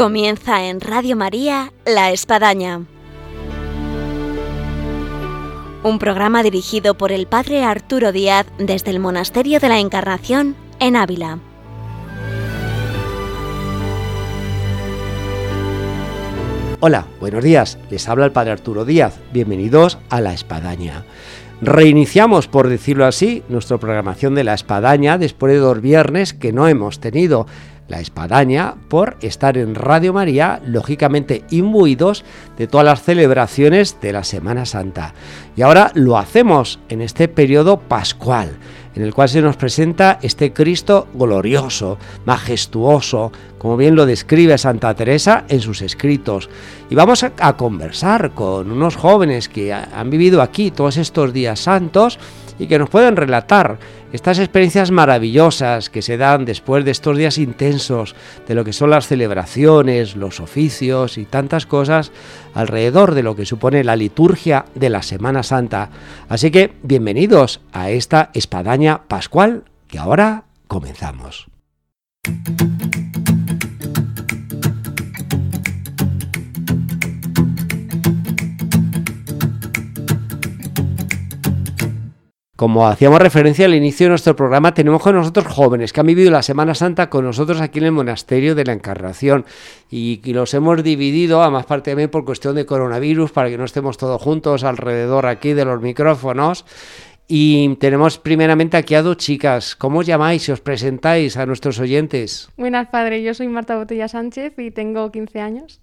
Comienza en Radio María La Espadaña. Un programa dirigido por el Padre Arturo Díaz desde el Monasterio de la Encarnación en Ávila. Hola, buenos días. Les habla el Padre Arturo Díaz. Bienvenidos a La Espadaña. Reiniciamos, por decirlo así, nuestra programación de La Espadaña después de dos viernes que no hemos tenido la espadaña por estar en Radio María, lógicamente imbuidos de todas las celebraciones de la Semana Santa. Y ahora lo hacemos en este periodo pascual, en el cual se nos presenta este Cristo glorioso, majestuoso, como bien lo describe Santa Teresa en sus escritos. Y vamos a, conversar con unos jóvenes que han vivido aquí todos estos días santos y que nos pueden relatar estas experiencias maravillosas que se dan después de estos días intensos, de lo que son las celebraciones, los oficios y tantas cosas alrededor de lo que supone la liturgia de la Semana Santa. Así que bienvenidos a esta espadaña pascual que ahora comenzamos. Como hacíamos referencia al inicio de nuestro programa, tenemos con nosotros jóvenes que han vivido la Semana Santa con nosotros aquí en el Monasterio de la Encarnación y, los hemos dividido, a más parte también por cuestión de coronavirus, para que no estemos todos juntos alrededor aquí de los micrófonos. Y tenemos primeramente aquí a dos chicas. ¿Cómo os llamáis y os presentáis a nuestros oyentes? Buenas, padre. Yo soy Marta Botella Sánchez y tengo 15 años.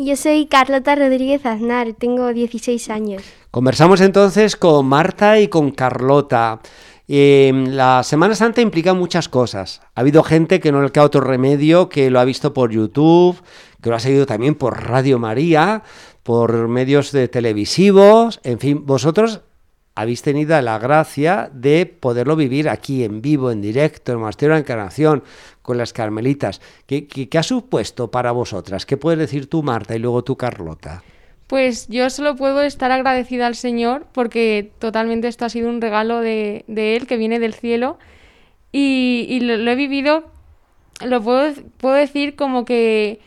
Yo soy Carlota Rodríguez Aznar, tengo 16 años. Conversamos entonces con Marta y con Carlota. Em, la Semana Santa implica muchas cosas. Ha habido gente que no le queda otro remedio, que lo ha visto por YouTube, que lo ha seguido también por Radio María, por medios de televisivos, en fin, vosotros habéis tenido la gracia de poderlo vivir aquí en vivo, en directo, en Monasterio de la Encarnación, con las Carmelitas. ¿Qué, ha supuesto para vosotras? ¿Qué puedes decir tú, Marta, y luego tú, Carlota? Pues yo solo puedo estar agradecida al Señor porque totalmente esto ha sido un regalo de, Él que viene del cielo y, lo, he vivido, lo puedo, puedo decir como que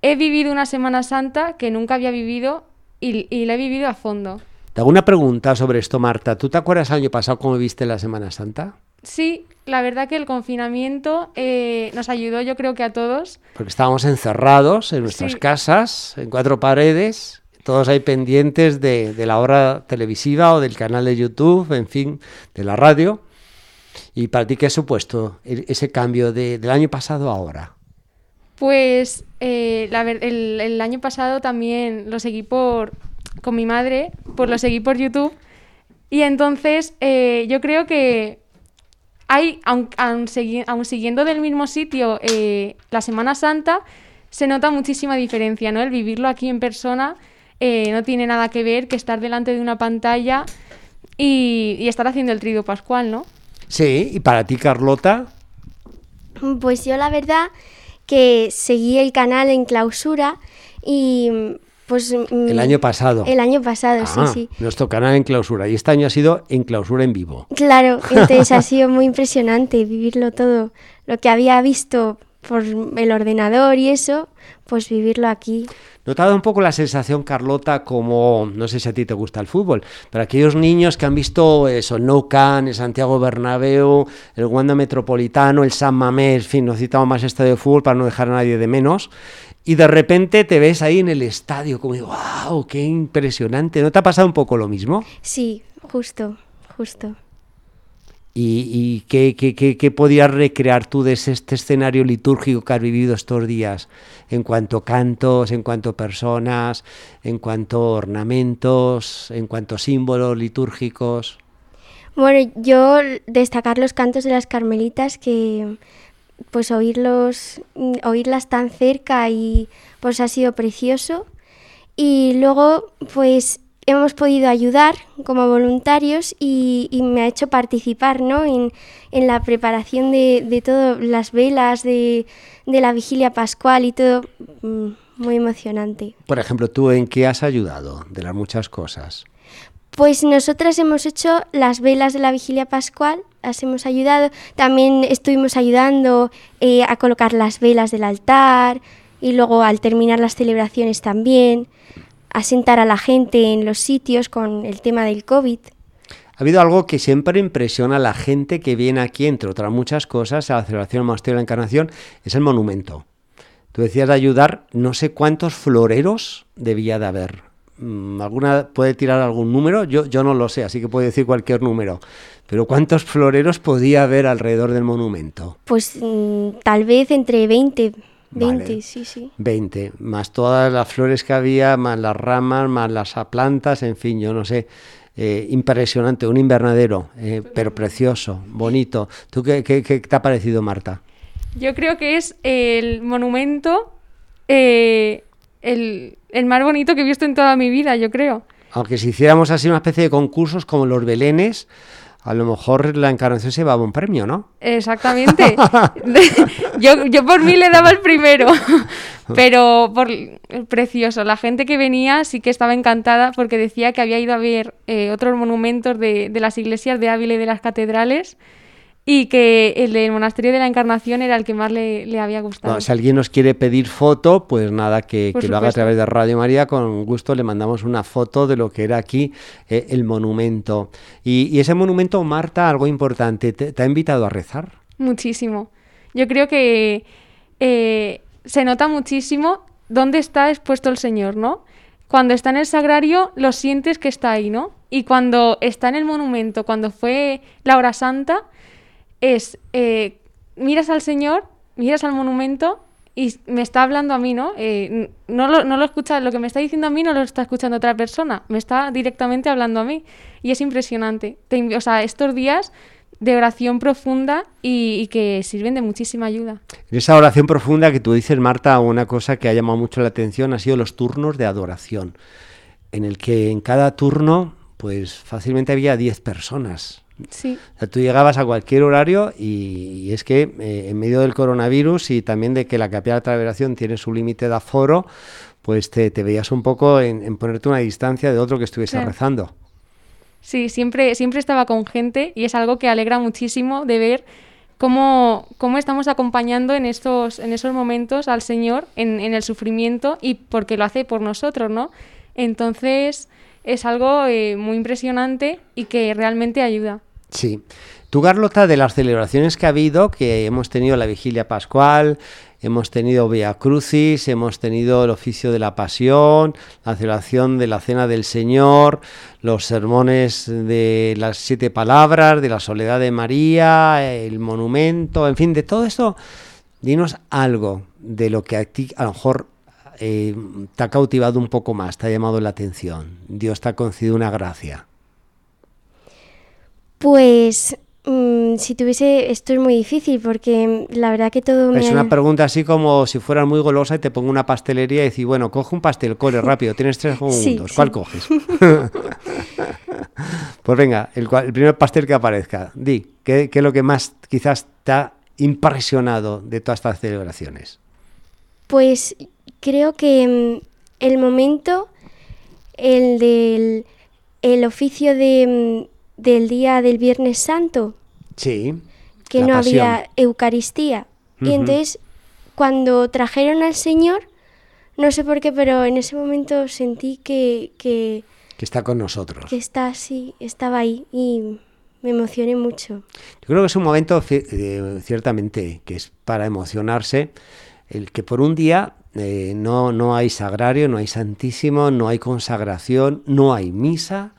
he vivido una Semana Santa que nunca había vivido y, y la he vivido a fondo. Te hago una pregunta sobre esto, Marta. ¿Tú te acuerdas el año pasado cómo viste la Semana Santa? Sí, la verdad que el confinamiento eh, nos ayudó yo creo que a todos. Porque estábamos encerrados en nuestras casas, en cuatro paredes, todos ahí pendientes de, la hora televisiva o del canal de YouTube, en fin, de la radio. ¿Y para ti qué ha supuesto ese cambio del año pasado a ahora? Pues eh, el, el año pasado también lo seguí por, con mi madre, pues lo seguí por YouTube. Y entonces eh, yo creo que hay, aun, siguiendo del mismo sitio eh, la Semana Santa, se nota muchísima diferencia, ¿no? El vivirlo aquí en persona eh, no tiene nada que ver que estar delante de una pantalla y, y estar haciendo el trido pascual, ¿no? Sí, y para ti, Carlota. Pues yo la verdad que seguí el canal en clausura y pues, el año pasado. El año pasado, sí, ah, sí. Nuestro canal en clausura. Y este año ha sido en clausura en vivo. Claro, entonces ha sido muy impresionante vivirlo todo. Lo que había visto por el ordenador y eso, pues vivirlo aquí. Notado un poco la sensación, Carlota, como, no sé si a ti te gusta el fútbol, pero aquellos niños que han visto eso, el Nou Camp, el Santiago Bernabéu, el Wanda Metropolitano, el San Mamés, en fin, no citamos más estadio de fútbol para no dejar a nadie de menos, y de repente te ves ahí en el estadio, como digo, wow, qué impresionante. ¿No te ha pasado un poco lo mismo? Sí, justo, justo. ¿Y, qué, qué, podías recrear tú de este escenario litúrgico que has vivido estos días? En cuanto a cantos, en cuanto a personas, en cuanto a ornamentos, en cuanto a símbolos litúrgicos. Bueno, yo destacar los cantos de las carmelitas que pues oírlos, oírlas tan cerca y pues ha sido precioso. Y luego pues hemos podido ayudar como voluntarios y, me ha hecho participar ¿no? en, la preparación de, de todas las velas, de, de, la vigilia pascual y todo mm, muy emocionante. Por ejemplo, ¿tú en qué has ayudado de las muchas cosas? Pues nosotras hemos hecho las velas de la vigilia pascual, las hemos ayudado. También estuvimos ayudando eh, a colocar las velas del altar y luego al terminar las celebraciones también, asentar a la gente en los sitios con el tema del COVID. Ha habido algo que siempre impresiona a la gente que viene aquí, entre otras muchas cosas, a la celebración del Monasterio de la Encarnación, es el monumento. Tú decías de ayudar, no sé cuántos floreros debía de haber. Mm, ¿Alguna puede tirar algún número? Yo, yo no lo sé, así que puede decir cualquier número. Pero ¿cuántos floreros podía haber alrededor del monumento? Pues mm, tal vez entre 20, 20, Vale. sí, sí. 20, más todas las flores que había, más las ramas, más las plantas, en fin, yo no sé. Eh, impresionante, un invernadero, eh, pero precioso, bonito. ¿Tú qué, qué- qué te ha parecido, Marta? Yo creo que es el monumento eh, el, el más bonito que he visto en toda mi vida, yo creo. Aunque si hiciéramos así una especie de concursos como los belenes, a lo mejor la encarnación se llevaba un premio, ¿no? Exactamente. yo, yo por mí le daba el primero. Pero por precioso. La gente que venía sí que estaba encantada porque decía que había ido a ver eh, otros monumentos de, de las iglesias de Ávila y de las catedrales y que el del monasterio de la Encarnación era el que más le, le había gustado. Si alguien nos quiere pedir foto, pues nada, que, lo haga a través de Radio María. Con gusto le mandamos una foto de lo que era aquí eh, el monumento. Y, y ese monumento, Marta, algo importante, ¿te, te ha invitado a rezar? Muchísimo. Yo creo que eh, se nota muchísimo dónde está expuesto el Señor, ¿no? Cuando está en el sagrario, lo sientes que está ahí, ¿no? Y cuando está en el monumento, cuando fue la hora santa, es, eh, miras al Señor, miras al monumento y me está hablando a mí, ¿no? Eh, no, lo, no lo escucha, lo que me está diciendo a mí no lo está escuchando otra persona, me está directamente hablando a mí. Y es impresionante. O sea, estos días de oración profunda y, y que sirven de muchísima ayuda. En esa oración profunda que tú dices, Marta, una cosa que ha llamado mucho la atención ha sido los turnos de adoración, en el que en cada turno, pues fácilmente había 10 personas. Sí, O sea, tú llegabas a cualquier horario y, y es que eh, en medio del coronavirus y también de que la capilla de la traveración tiene su límite de aforo, pues te, te veías un poco en, en ponerte una distancia de otro que estuviese Claro. rezando. sí, siempre, siempre estaba con gente y es algo que alegra muchísimo de ver cómo, cómo estamos acompañando en estos, en esos momentos al Señor en, en el sufrimiento y porque lo hace por nosotros, ¿no? Entonces es algo eh, muy impresionante y que realmente ayuda. Sí. Tú, Carlota, de las celebraciones que ha habido, que hemos tenido la vigilia pascual, hemos tenido Via Crucis, hemos tenido el oficio de la pasión, la celebración de la cena del Señor, los sermones de las siete palabras, de la soledad de María, el monumento, en fin, de todo esto, dinos algo de lo que a ti a lo mejor eh, te ha cautivado un poco más, te ha llamado la atención. Dios te ha concedido una gracia. Pues mm, si tuviese, esto es muy difícil porque mm, la verdad que todo me... Es una pregunta así como si fueras muy golosa y te pongo una pastelería y decir, bueno, coge un pastel, corre rápido, tienes tres segundos, sí. ¿cuál coges? pues venga, el, primer pastel que aparezca, di, ¿qué, qué es lo que más quizás te ha impresionado de todas estas celebraciones? Pues creo que mm, el momento, el del el oficio de, del día del Viernes Santo, Sí. que no pasión. había Eucaristía. Y entonces, cuando trajeron al Señor, no sé por qué, pero en ese momento sentí que, que, Que está con nosotros. que está así, estaba ahí y me emocioné mucho. Yo creo que es un momento eh, ciertamente que es para emocionarse, el que por un día eh, no, no hay sagrario, no hay santísimo, no hay consagración, no hay misa,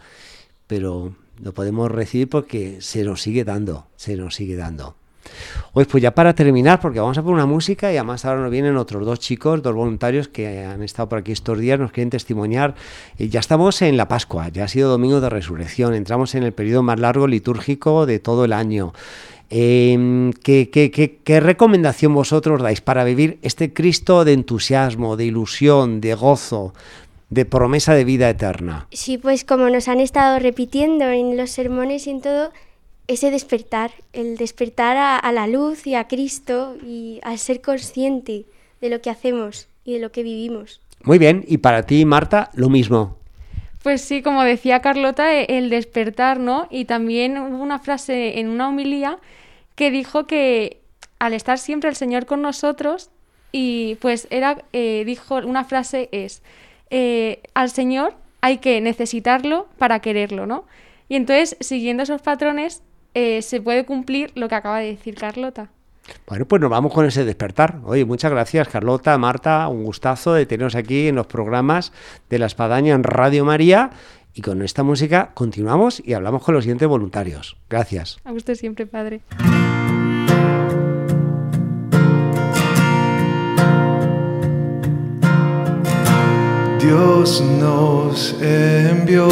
pero lo podemos recibir porque se nos sigue dando, se nos sigue dando. Hoy, pues ya para terminar, porque vamos a poner una música y además ahora nos vienen otros dos chicos, dos voluntarios que han estado por aquí estos días, nos quieren testimoniar. Y ya estamos en la Pascua, ya ha sido domingo de resurrección, entramos en el periodo más largo litúrgico de todo el año. Eh, ¿qué, qué, qué, qué recomendación vosotros dais para vivir este Cristo de entusiasmo, de ilusión, de gozo, de promesa de vida eterna? Sí, pues como nos han estado repitiendo en los sermones y en todo, ese despertar, el despertar a, a la luz y a Cristo y al ser consciente de lo que hacemos y de lo que vivimos. Muy bien, y para ti, Marta, lo mismo. Pues sí, como decía Carlota, e- el despertar, ¿no? Y también hubo una frase en una homilía que dijo que al estar siempre el Señor con nosotros, y pues era, eh, dijo, una frase es, eh, al Señor hay que necesitarlo para quererlo, ¿no? Y entonces, siguiendo esos patrones, eh, se puede cumplir lo que acaba de decir Carlota. Bueno, pues nos vamos con ese despertar. Oye, muchas gracias Carlota, Marta, un gustazo de teneros aquí en los programas de La Espadaña en Radio María. Y con esta música continuamos y hablamos con los siguientes voluntarios. Gracias. A usted siempre, padre. Dios nos envió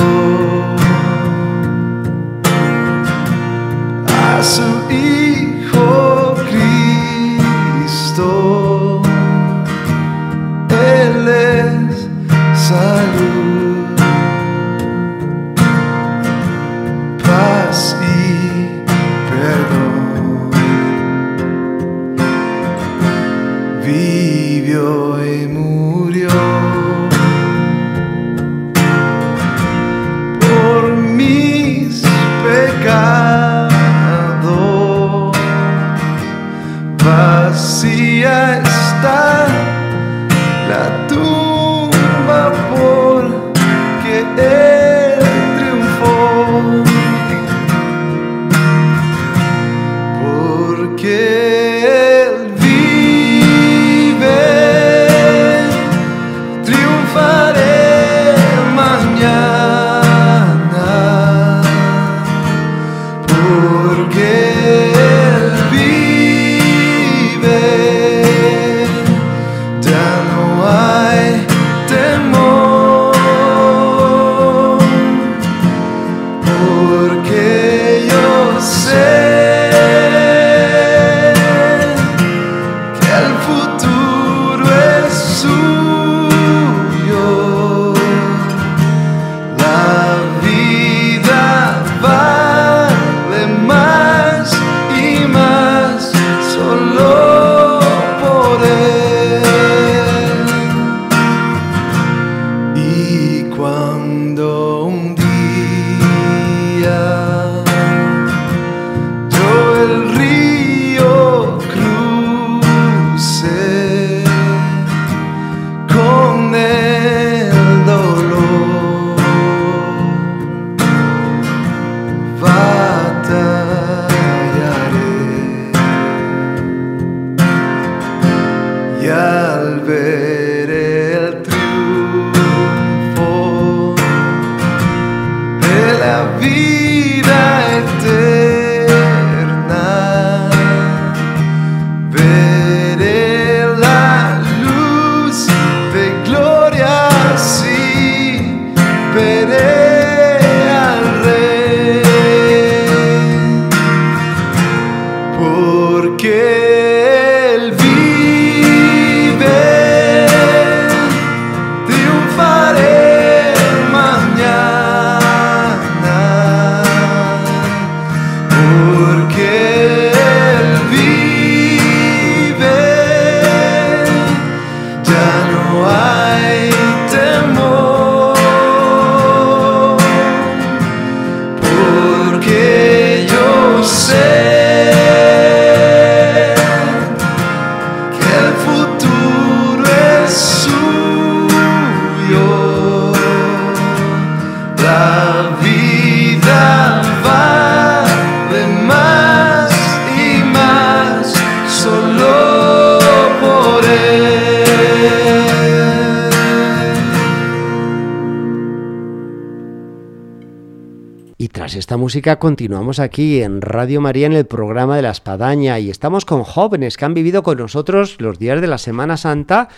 esta música continuamos aquí en Radio María en el programa de la Espadaña y estamos con jóvenes que han vivido con nosotros los días de la Semana Santa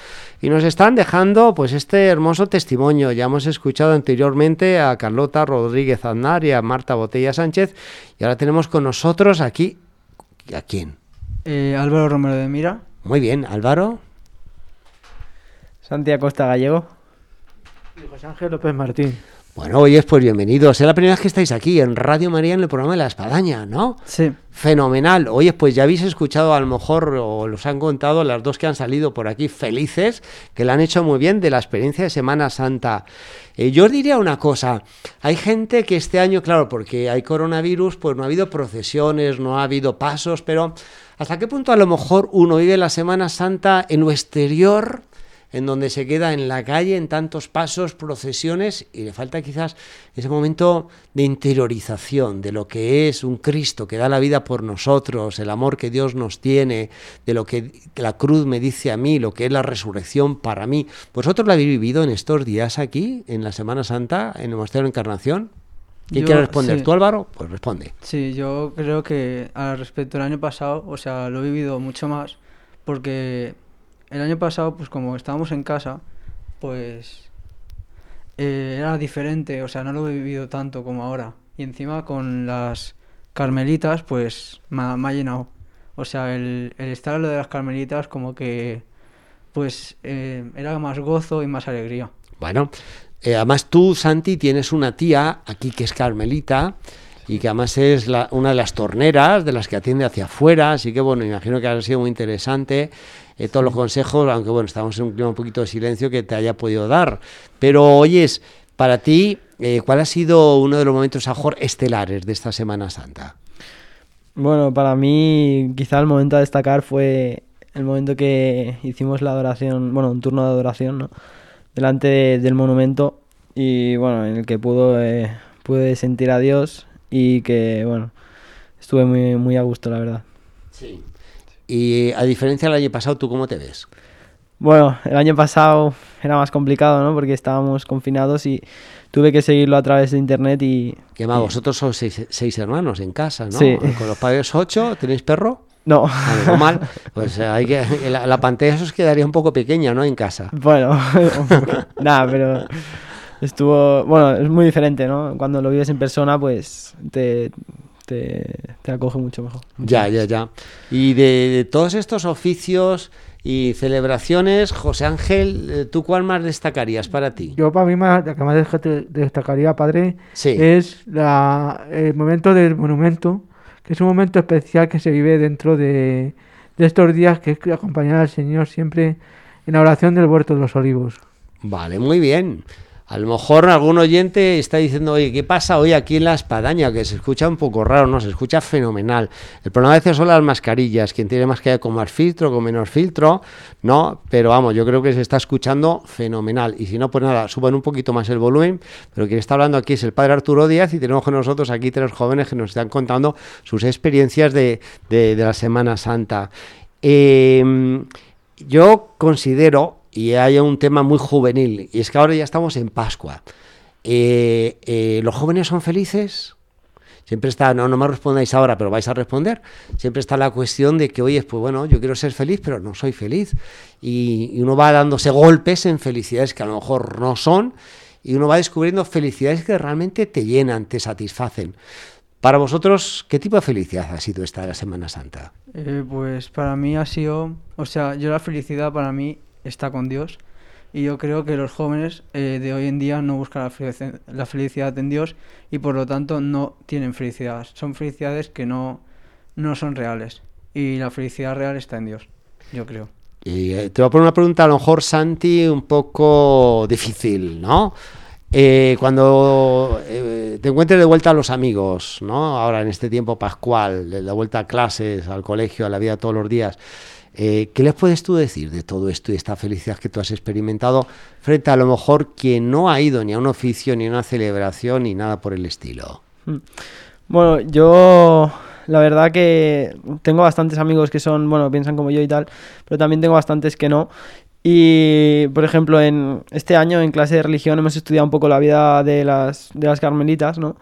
y nos están dejando pues este hermoso testimonio. Ya hemos escuchado anteriormente a Carlota Rodríguez Aznar y a Marta Botella Sánchez y ahora tenemos con nosotros aquí ¿a quién? Eh, Álvaro Romero de Mira, Muy bien, Álvaro. Santi Acosta Gallego. Y José Ángel López Martín. Bueno, oyes, pues bienvenidos. Es la primera vez que estáis aquí en Radio María en el programa de la Espadaña, ¿no? Sí, Fenomenal. Oye, pues ya habéis escuchado a lo mejor, o los han contado las dos que han salido por aquí felices, que la han hecho muy bien de la experiencia de Semana Santa. Eh, yo os diría una cosa, hay gente que este año, claro, porque hay coronavirus, pues no ha habido procesiones, no ha habido pasos, pero ¿Hasta qué punto a lo mejor uno vive la Semana Santa en lo exterior, en donde se queda en la calle, en tantos pasos, procesiones, y le falta quizás ese momento de interiorización de lo que es un Cristo que da la vida por nosotros, el amor que Dios nos tiene, de lo que la cruz me dice a mí, lo que es la resurrección para mí. ¿Vosotros lo habéis vivido en estos días aquí, en la Semana Santa, en el Monasterio de Encarnación? ¿Quién Yo- quiere responder? sí. ¿Tú, Álvaro? Pues responde. Sí, yo creo que al respecto del año pasado, o sea, lo he vivido mucho más, porque el año pasado, pues como estábamos en casa, pues eh, era diferente, o sea, no lo he vivido tanto como ahora. Y encima con las carmelitas, pues me ha, llenado. O sea, el, el estar lo de las carmelitas como que, pues, eh, era más gozo y más alegría. Bueno, eh, además tú, Santi, tienes una tía aquí que es Carmelita y que además es la- una de las torneras de las que atiende hacia afuera, así que bueno, imagino que ha sido muy interesante eh, todos los consejos, aunque bueno, estamos en un clima un poquito de silencio que te haya podido dar. Pero oyes, para ti, eh, ¿cuál ha sido uno de los momentos a lo mejor estelares de esta Semana Santa? Bueno, para mí quizá el momento a destacar fue el momento que hicimos la adoración, bueno, un turno de adoración, ¿no? Delante de- del monumento y bueno, en el que pudo, eh, pude sentir a Dios y que bueno, estuve muy, muy a gusto, la verdad. Sí. Y a diferencia del año pasado, ¿tú cómo te ves? Bueno, el año pasado era más complicado, ¿no? Porque estábamos confinados y tuve que seguirlo a través de internet y... Que más, vosotros sois seis, seis hermanos en casa, ¿no? Sí. Con los padres ocho, ¿tenéis perro? No, Algo mal, pues eh, hay que, la, la pantalla os quedaría un poco pequeña, ¿no? En casa. Bueno, nada, pero estuvo, bueno, es muy diferente, ¿no? Cuando lo vives en persona, pues te, te, te acoge mucho mejor. Ya, ya, ya. Y de, de todos estos oficios y celebraciones, José Ángel, eh, ¿tú cuál más destacarías para ti? Yo para mí más, la que más destacaría, padre, Sí. es la, el momento del monumento, que es un momento especial que se vive dentro de, de estos días, que es acompañar al Señor siempre en la oración del huerto de los olivos. Vale, muy bien. A lo mejor algún oyente está diciendo, oye, ¿qué pasa hoy aquí en la espadaña? Que se escucha un poco raro, ¿no? Se escucha fenomenal. El problema a veces son las mascarillas. Quien tiene mascarilla con más filtro, con menos filtro, ¿no? Pero vamos, yo creo que se está escuchando fenomenal. Y si no, pues nada, suban un poquito más el volumen. Pero quien está hablando aquí es el padre Arturo Díaz y tenemos con nosotros aquí tres jóvenes que nos están contando sus experiencias de, de- la Semana Santa. Eh, yo considero, y hay un tema muy juvenil, y es que ahora ya estamos en Pascua. Eh, eh, ¿Los jóvenes son felices? Siempre está, no, no me respondáis ahora, pero vais a responder. Siempre está la cuestión de que, oye, pues bueno, yo quiero ser feliz, pero no soy feliz. Y, uno va dándose golpes en felicidades que a lo mejor no son, y uno va descubriendo felicidades que realmente te llenan, te satisfacen. Para vosotros, ¿qué tipo de felicidad ha sido esta la Semana Santa? Eh, pues para mí ha sido, o sea, yo la felicidad para mí está con Dios y yo creo que los jóvenes eh, de hoy en día no buscan la felici- la felicidad en Dios y por lo tanto no tienen felicidad. Son felicidades que no, no son reales y la felicidad real está en Dios, yo creo. Y eh, te voy a poner una pregunta, a lo mejor, Santi, un poco difícil, ¿no? Eh, cuando eh, te encuentres de vuelta a los amigos, ¿no? Ahora en este tiempo pascual, de la vuelta a clases, al colegio, a la vida todos los días, eh, ¿qué les puedes tú decir de todo esto y esta felicidad que tú has experimentado frente a lo mejor quien no ha ido ni a un oficio, ni a una celebración, ni nada por el estilo? Bueno, yo la verdad que tengo bastantes amigos que son, bueno, piensan como yo y tal, pero también tengo bastantes que no. Y, por ejemplo, en este año en clase de religión hemos estudiado un poco la vida de las, de las carmelitas, ¿no?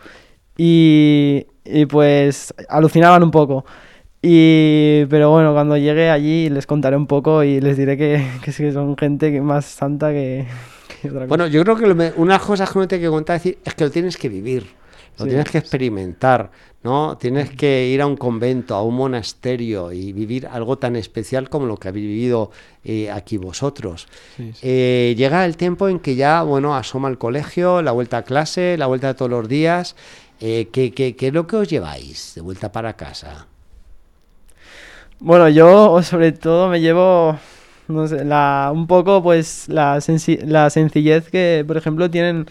Y, y pues alucinaban un poco. Y, pero bueno, cuando llegue allí les contaré un poco y les diré que, que son gente que- más santa que, que otra cosa. Bueno, yo creo que lo me- una cosa que uno tiene que contar es, decir, es que lo tienes que vivir, lo Sí. tienes que experimentar, ¿no? Tienes que ir a un convento, a un monasterio y vivir algo tan especial como lo que habéis vivido eh, aquí vosotros. Sí, sí. Eh, llega el tiempo en que ya, bueno, asoma el colegio, la vuelta a clase, la vuelta de todos los días. Eh, ¿qué, qué, qué es lo que os lleváis de vuelta para casa? Bueno, yo sobre todo me llevo, no sé, la, un poco pues la, sensi- la sencillez que, por ejemplo, tienen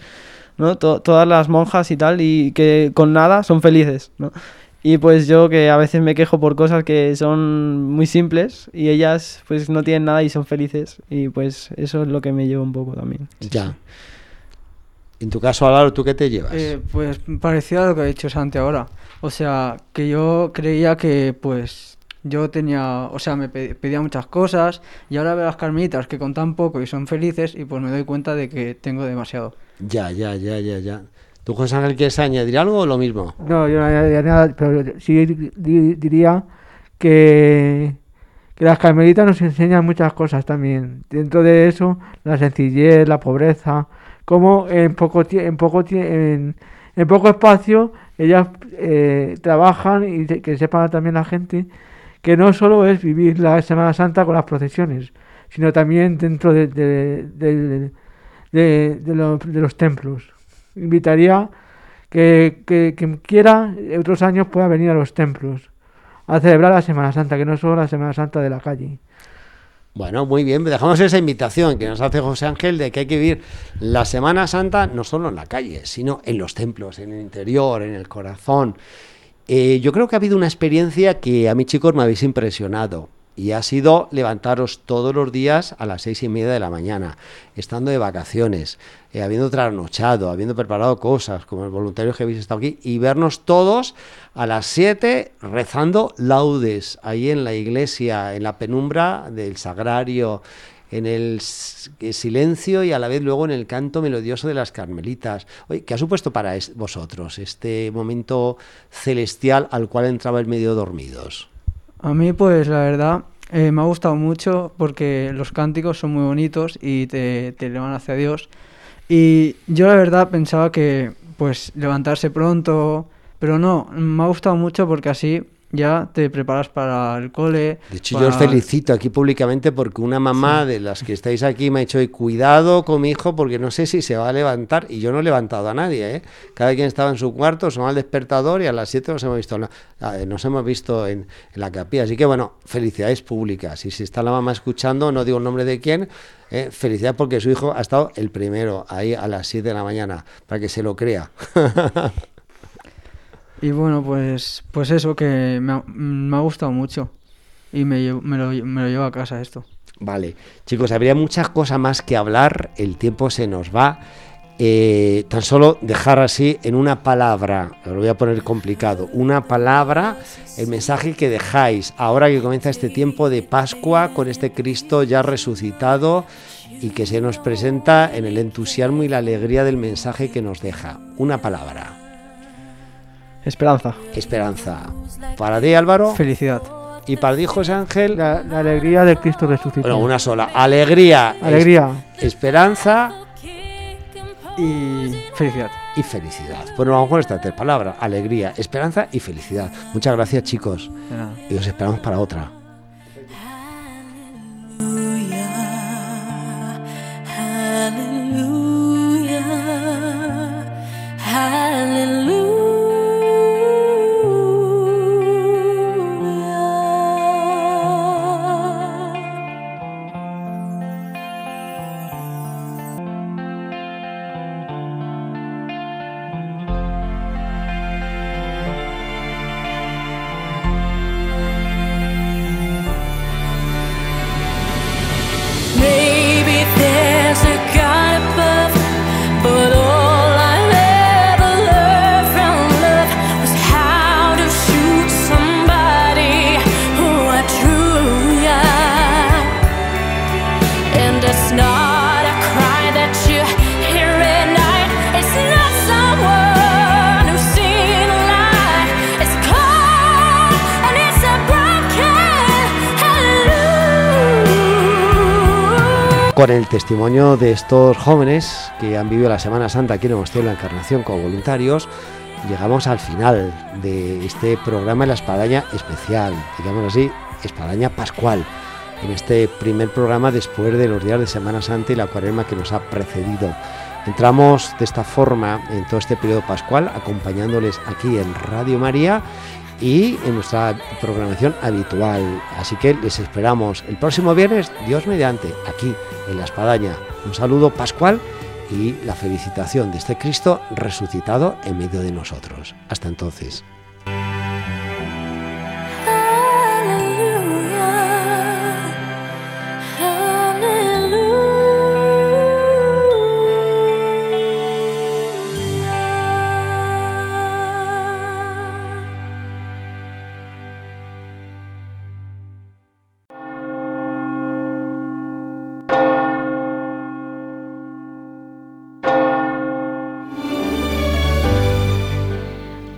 ¿no? To- todas las monjas y tal, y que con nada son felices, ¿no? Y pues yo que a veces me quejo por cosas que son muy simples y ellas pues no tienen nada y son felices. Y pues eso es lo que me lleva un poco también. Ya. En tu caso, Álvaro, ¿tú qué te llevas? Eh, pues parecido a lo que ha dicho Santi ahora. O sea, que yo creía que pues yo tenía, o sea, me pe- pedía muchas cosas y ahora veo a las carmelitas que con tan poco y son felices y pues me doy cuenta de que tengo demasiado. Ya, ya, ya, ya, ya. ¿Tú, José Ángel, quieres añadir algo o lo mismo? No, yo no añadiría nada, pero sí di- di- diría que, que las carmelitas nos enseñan muchas cosas también. Dentro de eso, la sencillez, la pobreza, cómo en poco, en poco, en, en poco espacio ellas eh, trabajan y que sepa también la gente que no solo es vivir la Semana Santa con las procesiones, sino también dentro de, los- templos. Invitaría que, que quien quiera otros años pueda venir a los templos a celebrar la Semana Santa, que no solo la Semana Santa de la calle. Bueno, muy bien, dejamos esa invitación que nos hace José Ángel de que hay que vivir la Semana Santa no solo en la calle, sino en los templos, en el interior, en el corazón. Eh, yo creo que ha habido una experiencia que a mí, chicos, me habéis impresionado. Y ha sido levantaros todos los días a las seis y media de la mañana, estando de vacaciones, eh, habiendo trasnochado, habiendo preparado cosas, como el voluntario que habéis estado aquí, y vernos todos a las siete rezando laudes ahí en la iglesia, en la penumbra del sagrario, en el eh, silencio y a la vez luego en el canto melodioso de las carmelitas. ¿qué ha supuesto para vosotros este momento celestial al cual entrabais medio dormidos? A mí pues la verdad eh, me ha gustado mucho porque los cánticos son muy bonitos y te, te elevan hacia Dios. Y yo la verdad pensaba que pues levantarse pronto, pero no, me ha gustado mucho porque así ya te preparas para el cole. De hecho, yo os para- felicito aquí públicamente porque una mamá de las que estáis aquí me ha dicho, "Oye, cuidado con mi hijo porque no sé si se va a levantar. Y yo no he levantado a nadie, ¿eh? Cada quien estaba en su cuarto, sonaba el despertador y a las 7 nos hemos visto, en la- nos hemos visto en, en la capilla. Así que, bueno, felicidades públicas. Y si está la mamá escuchando, no digo el nombre de quién, eh, felicidades porque su hijo ha estado el primero ahí a las 7 de la mañana, para que se lo crea. Y bueno, pues, pues eso que me ha, gustado mucho. Y me, llevo- me, lo, me lo llevo a casa esto. Vale, chicos, habría muchas cosas más que hablar, el tiempo se nos va. Eh, tan solo dejar así en una palabra, lo voy a poner complicado, una palabra, el mensaje que dejáis ahora que comienza este tiempo de Pascua con este Cristo ya resucitado y que se nos presenta en el entusiasmo y la alegría del mensaje que nos deja. Una palabra, Esperanza. esperanza. Para ti Álvaro Felicidad. y para ti José Ángel, La, la alegría de Cristo resucitado. bueno, una sola, alegría, es- Alegría. esperanza Y felicidad. y felicidad. Bueno, vamos con estas tres palabras: alegría, esperanza y felicidad. Muchas gracias, chicos. De nada. Y os esperamos para otra. Con el testimonio de estos jóvenes que han vivido la Semana Santa aquí en el de la Encarnación como voluntarios, llegamos al final de este programa la Espadaña especial, digamos así, Espadaña Pascual. En este primer programa después de los días de Semana Santa y la cuaresma que nos ha precedido. Entramos de esta forma en todo este periodo pascual, acompañándoles aquí en Radio María y en nuestra programación habitual. Así que les esperamos el próximo viernes, Dios mediante, aquí en La Espadaña. Un saludo pascual y la felicitación de este Cristo resucitado en medio de nosotros. Hasta entonces.